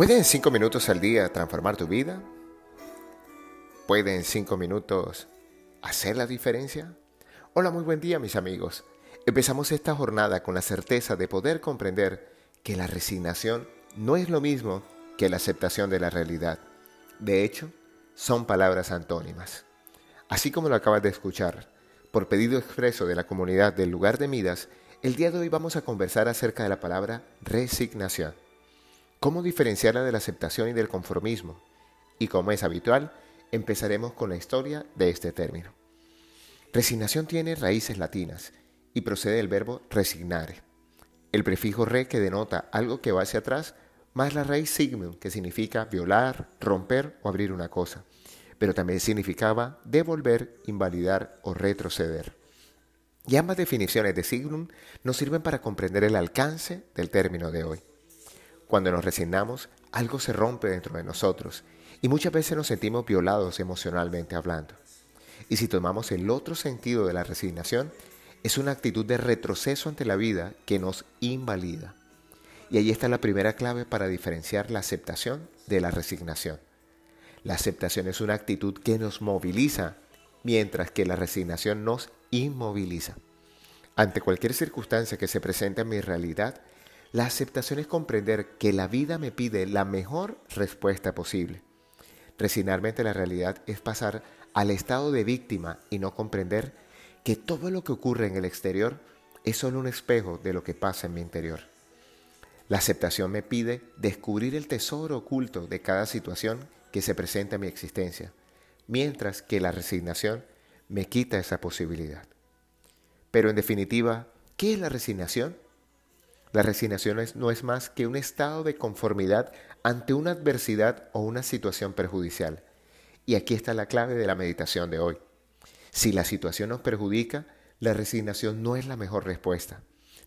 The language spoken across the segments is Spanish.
¿Puede en cinco minutos al día transformar tu vida? ¿Puede en cinco minutos hacer la diferencia? Hola, muy buen día mis amigos. Empezamos esta jornada con la certeza de poder comprender que la resignación no es lo mismo que la aceptación de la realidad. De hecho, son palabras antónimas. Así como lo acabas de escuchar, por pedido expreso de la comunidad del lugar de Midas, el día de hoy vamos a conversar acerca de la palabra resignación. ¿Cómo diferenciarla de la aceptación y del conformismo? Y como es habitual, empezaremos con la historia de este término. Resignación tiene raíces latinas y procede del verbo resignare. El prefijo re que denota algo que va hacia atrás, más la raíz signum que significa violar, romper o abrir una cosa, pero también significaba devolver, invalidar o retroceder. Y ambas definiciones de signum nos sirven para comprender el alcance del término de hoy. Cuando nos resignamos, algo se rompe dentro de nosotros y muchas veces nos sentimos violados emocionalmente hablando. Y si tomamos el otro sentido de la resignación, es una actitud de retroceso ante la vida que nos invalida. Y ahí está la primera clave para diferenciar la aceptación de la resignación. La aceptación es una actitud que nos moviliza, mientras que la resignación nos inmoviliza. Ante cualquier circunstancia que se presente en mi realidad, la aceptación es comprender que la vida me pide la mejor respuesta posible. Resignarme ante la realidad es pasar al estado de víctima y no comprender que todo lo que ocurre en el exterior es solo un espejo de lo que pasa en mi interior. La aceptación me pide descubrir el tesoro oculto de cada situación que se presenta en mi existencia, mientras que la resignación me quita esa posibilidad. Pero en definitiva, ¿qué es la resignación? La resignación no es más que un estado de conformidad ante una adversidad o una situación perjudicial. Y aquí está la clave de la meditación de hoy. Si la situación nos perjudica, la resignación no es la mejor respuesta.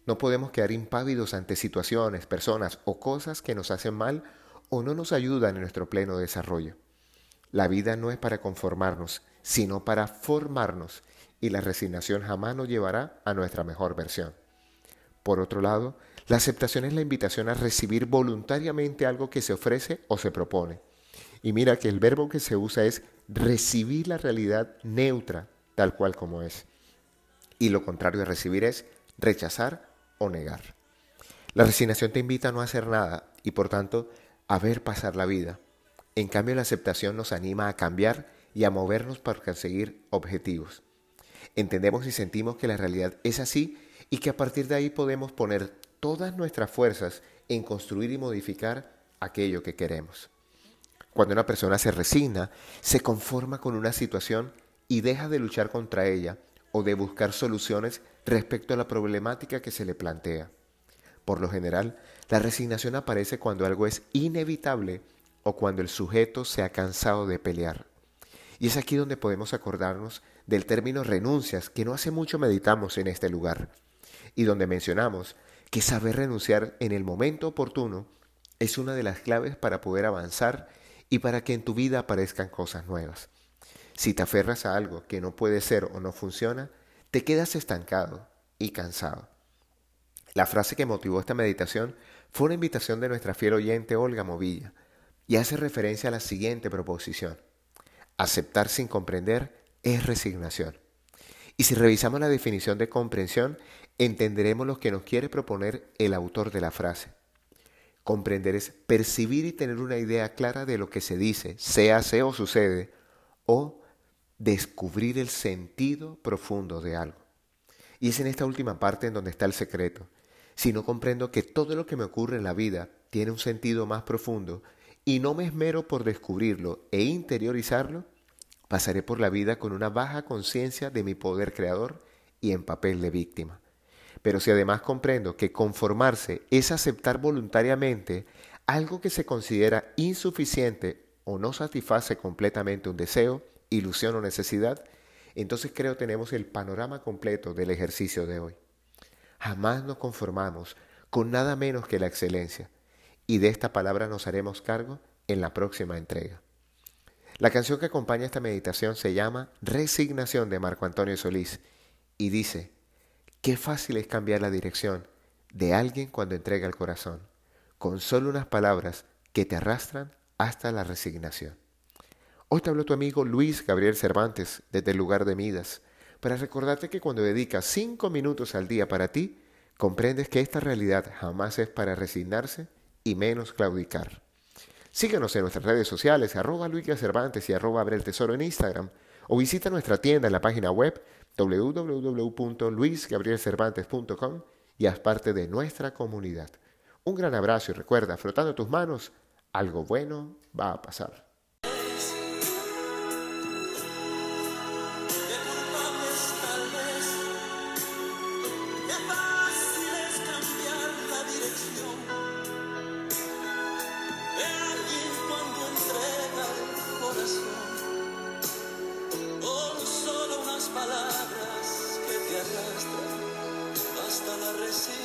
No podemos quedar impávidos ante situaciones, personas o cosas que nos hacen mal o no nos ayudan en nuestro pleno desarrollo. La vida no es para conformarnos, sino para formarnos y la resignación jamás nos llevará a nuestra mejor versión. Por otro lado, la aceptación es la invitación a recibir voluntariamente algo que se ofrece o se propone. Y mira que el verbo que se usa es recibir la realidad neutra, tal cual como es. Y lo contrario de recibir es rechazar o negar. La resignación te invita a no hacer nada y por tanto a ver pasar la vida. En cambio la aceptación nos anima a cambiar y a movernos para conseguir objetivos. Entendemos y sentimos que la realidad es así y que a partir de ahí podemos poner todas nuestras fuerzas en construir y modificar aquello que queremos. Cuando una persona se resigna, se conforma con una situación y deja de luchar contra ella o de buscar soluciones respecto a la problemática que se le plantea. Por lo general, la resignación aparece cuando algo es inevitable o cuando el sujeto se ha cansado de pelear. Y es aquí donde podemos acordarnos del término renuncias que no hace mucho meditamos en este lugar y donde mencionamos que saber renunciar en el momento oportuno es una de las claves para poder avanzar y para que en tu vida aparezcan cosas nuevas. Si te aferras a algo que no puede ser o no funciona, te quedas estancado y cansado. La frase que motivó esta meditación fue una invitación de nuestra fiel oyente Olga Movilla y hace referencia a la siguiente proposición. Aceptar sin comprender es resignación. Y si revisamos la definición de comprensión, entenderemos lo que nos quiere proponer el autor de la frase. Comprender es percibir y tener una idea clara de lo que se dice, se hace o sucede, o descubrir el sentido profundo de algo. Y es en esta última parte en donde está el secreto. Si no comprendo que todo lo que me ocurre en la vida tiene un sentido más profundo y no me esmero por descubrirlo e interiorizarlo, pasaré por la vida con una baja conciencia de mi poder creador y en papel de víctima. Pero si además comprendo que conformarse es aceptar voluntariamente algo que se considera insuficiente o no satisface completamente un deseo, ilusión o necesidad, entonces creo tenemos el panorama completo del ejercicio de hoy. Jamás nos conformamos con nada menos que la excelencia, y de esta palabra nos haremos cargo en la próxima entrega. La canción que acompaña esta meditación se llama Resignación de Marco Antonio Solís y dice, qué fácil es cambiar la dirección de alguien cuando entrega el corazón. Con solo unas palabras que te arrastran hasta la resignación. Hoy te habló tu amigo Luis Gabriel Cervantes desde el lugar de Midas para recordarte que cuando dedicas cinco minutos al día para ti, comprendes que esta realidad jamás es para resignarse y menos claudicar. Síguenos en nuestras redes sociales, arroba Luis Cervantes y arroba Abre el Tesoro en Instagram, o visita nuestra tienda en la página web www.luisgabrielcervantes.com y haz parte de nuestra comunidad. Un gran abrazo y recuerda, frotando tus manos, algo bueno va a pasar. Palabras